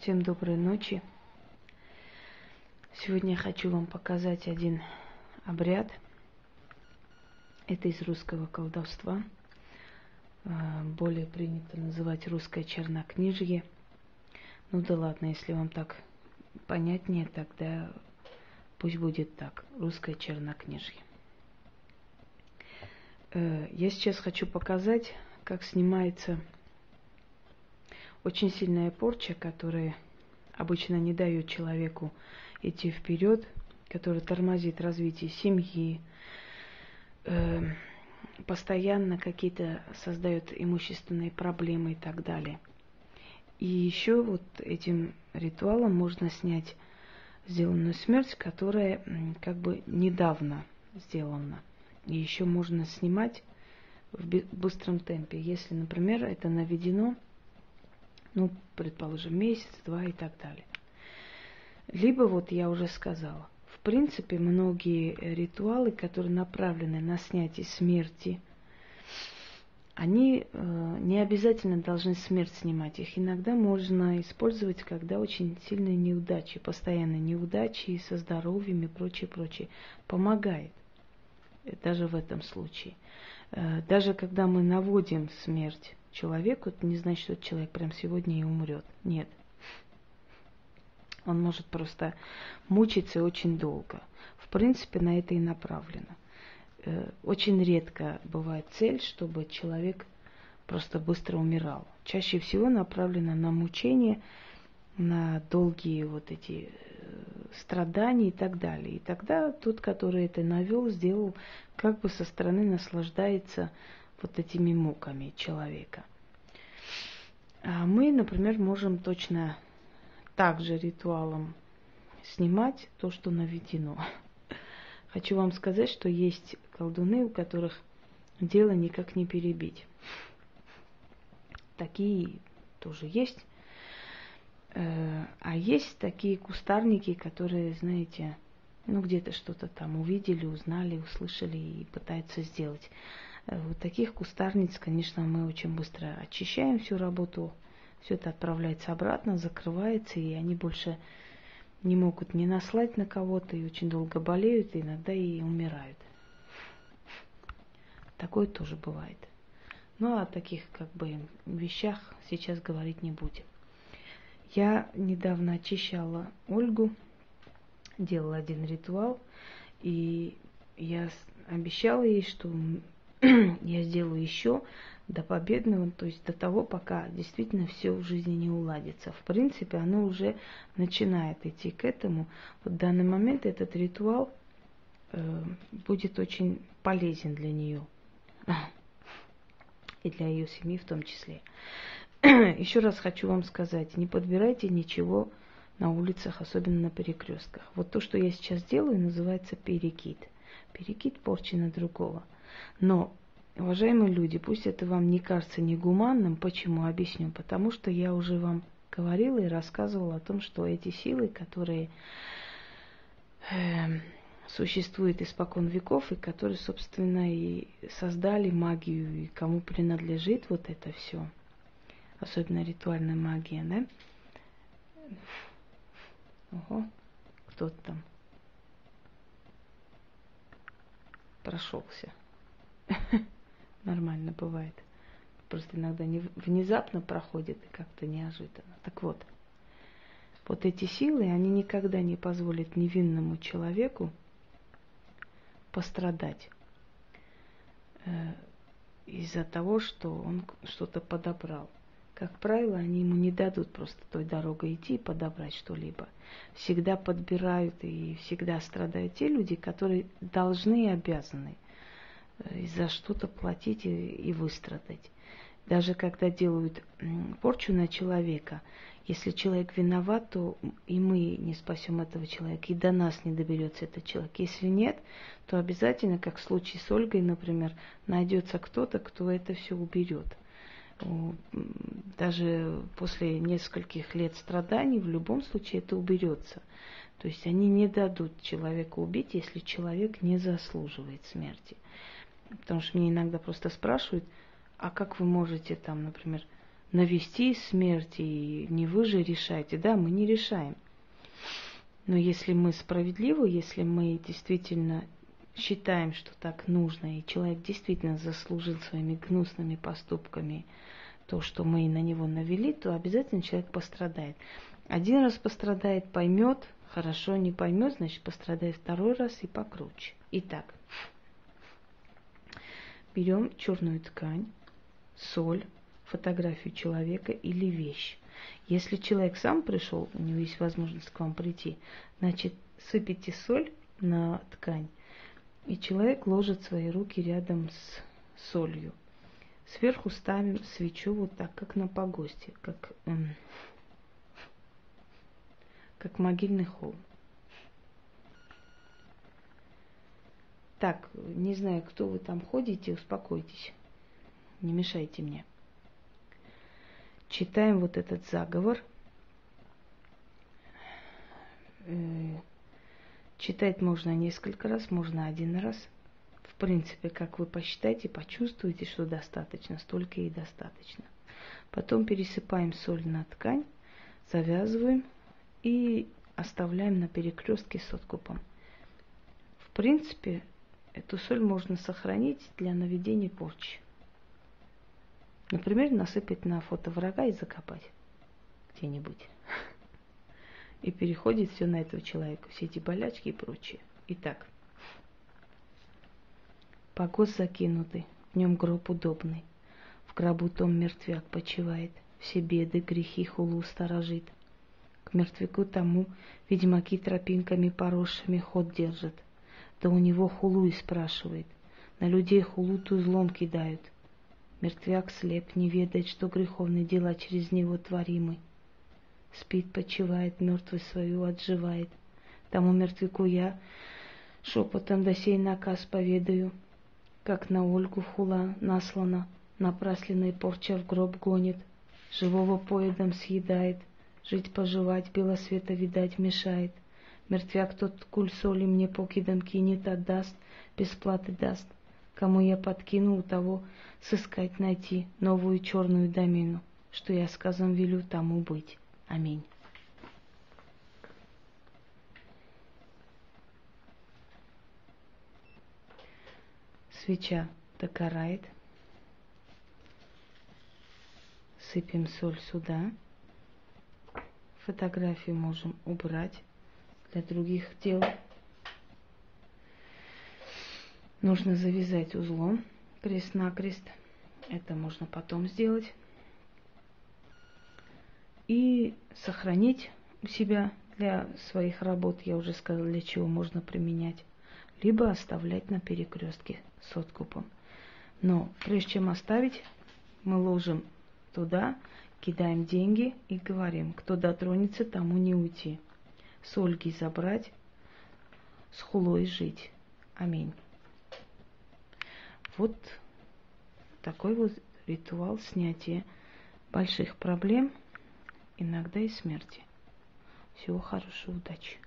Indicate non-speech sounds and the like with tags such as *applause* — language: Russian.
Всем доброй ночи. Сегодня я хочу вам показать один обряд. Это из русского колдовства. А, более принято называть русское чернокнижье. Ну да ладно, если вам так понятнее, тогда пусть будет так. Русское чернокнижье. Э, я сейчас хочу показать, как снимается очень сильная порча, которая обычно не дает человеку идти вперед, которая тормозит развитие семьи, э, постоянно какие-то создает имущественные проблемы и так далее. И еще вот этим ритуалом можно снять сделанную смерть, которая как бы недавно сделана. И еще можно снимать в быстром темпе. Если, например, это наведено ну, предположим, месяц, два и так далее. Либо, вот я уже сказала, в принципе, многие ритуалы, которые направлены на снятие смерти, они э, не обязательно должны смерть снимать. Их иногда можно использовать, когда очень сильные неудачи, постоянные неудачи со здоровьем и прочее, прочее. Помогает даже в этом случае. Э, даже когда мы наводим смерть человеку, это не значит, что человек прям сегодня и умрет. Нет. Он может просто мучиться очень долго. В принципе, на это и направлено. Э, очень редко бывает цель, чтобы человек просто быстро умирал. Чаще всего направлено на мучение, на долгие вот эти э, страдания и так далее. И тогда тот, который это навел, сделал, как бы со стороны наслаждается вот этими муками человека. А мы, например, можем точно так же ритуалом снимать то, что наведено. *laughs* Хочу вам сказать, что есть колдуны, у которых дело никак не перебить. Такие тоже есть. Э, а есть такие кустарники, которые, знаете, ну где-то что-то там увидели, узнали, услышали и пытаются сделать. Э, вот таких кустарниц, конечно, мы очень быстро очищаем всю работу. Все это отправляется обратно, закрывается, и они больше не могут не наслать на кого-то, и очень долго болеют, и иногда и умирают. Такое тоже бывает. Ну, о таких как бы вещах сейчас говорить не будем. Я недавно очищала Ольгу, делала один ритуал, и я обещала ей, что *clears throat* я сделаю еще до победного, то есть до того, пока действительно все в жизни не уладится. В принципе, оно уже начинает идти к этому. Вот в данный момент этот ритуал э, будет очень полезен для нее *clears throat* и для ее семьи в том числе. *clears throat* Еще раз хочу вам сказать, не подбирайте ничего на улицах, особенно на перекрестках. Вот то, что я сейчас делаю, называется перекид. Перекид порчи на другого. Но, уважаемые люди, пусть это вам не кажется негуманным, почему? Объясню. Потому что я уже вам говорила и рассказывала о том, что эти силы, которые э, существуют испокон веков, и которые, собственно, и создали магию, и кому принадлежит вот это все, особенно ритуальная магия, да? Ого, кто-то там прошелся. *laughs* Нормально бывает. Просто иногда не, внезапно проходит и как-то неожиданно. Так вот, вот эти силы, они никогда не позволят невинному человеку пострадать э, из-за того, что он что-то подобрал. Как правило, они ему не дадут просто той дорогой идти и подобрать что-либо. Всегда подбирают и всегда страдают те люди, которые должны и обязаны – за что-то платить и, и выстрадать. Даже когда делают порчу на человека, если человек виноват, то и мы не спасем этого человека, и до нас не доберется этот человек. Если нет, то обязательно, как в случае с Ольгой, например, найдется кто-то, кто это все уберет. Даже после нескольких лет страданий в любом случае это уберется. То есть они не дадут человека убить, если человек не заслуживает смерти. Потому что меня иногда просто спрашивают, а как вы можете там, например, навести смерть, и не вы же решаете. Да, мы не решаем. Но если мы справедливы, если мы действительно считаем, что так нужно, и человек действительно заслужил своими гнусными поступками то, что мы на него навели, то обязательно человек пострадает. Один раз пострадает, поймет, хорошо не поймет, значит пострадает второй раз и покруче. Итак, берем черную ткань, соль, фотографию человека или вещь. Если человек сам пришел, у него есть возможность к вам прийти, значит сыпите соль на ткань, и человек ложит свои руки рядом с солью. Сверху ставим свечу вот так, как на погосте, как, эм, как могильный холм. Так, не знаю, кто вы там ходите, успокойтесь. Не мешайте мне. Читаем вот этот заговор. Э, читать можно несколько раз, можно один раз. В принципе, как вы посчитаете, почувствуете, что достаточно, столько и достаточно. Потом пересыпаем соль на ткань, завязываем и оставляем на перекрестке с откупом. В принципе, Эту соль можно сохранить для наведения порчи. Например, насыпать на фото врага и закопать где-нибудь. *laughs* И переходит все на этого человека, все эти болячки и прочее. Итак, погост закинутый, в нем гроб удобный. В гробу том мертвяк почивает, все беды, грехи хулу сторожит. К мертвяку тому ведьмаки тропинками поросшими ход держат – да у него хулу и спрашивает. На людей хулу злом кидают. Мертвяк слеп, не ведает, что греховные дела через него творимы. Спит, почивает, мертвый свою отживает. Тому мертвяку я шепотом до сей наказ поведаю, как на Ольгу хула наслана, напрасленной порча в гроб гонит, живого поедом съедает, жить-поживать белосвета видать мешает. Мертвяк тот куль соли мне покидом кинет, отдаст, бесплаты даст. Кому я подкину, у того сыскать найти новую черную домину, что я сказом велю тому быть. Аминь. Свеча догорает. Сыпем соль сюда. Фотографию можем убрать для других дел. Нужно завязать узлом крест-накрест. Это можно потом сделать. И сохранить у себя для своих работ, я уже сказала, для чего можно применять. Либо оставлять на перекрестке с откупом. Но прежде чем оставить, мы ложим туда, кидаем деньги и говорим, кто дотронется, тому не уйти с Ольги забрать, с хулой жить. Аминь. Вот такой вот ритуал снятия больших проблем, иногда и смерти. Всего хорошего, удачи.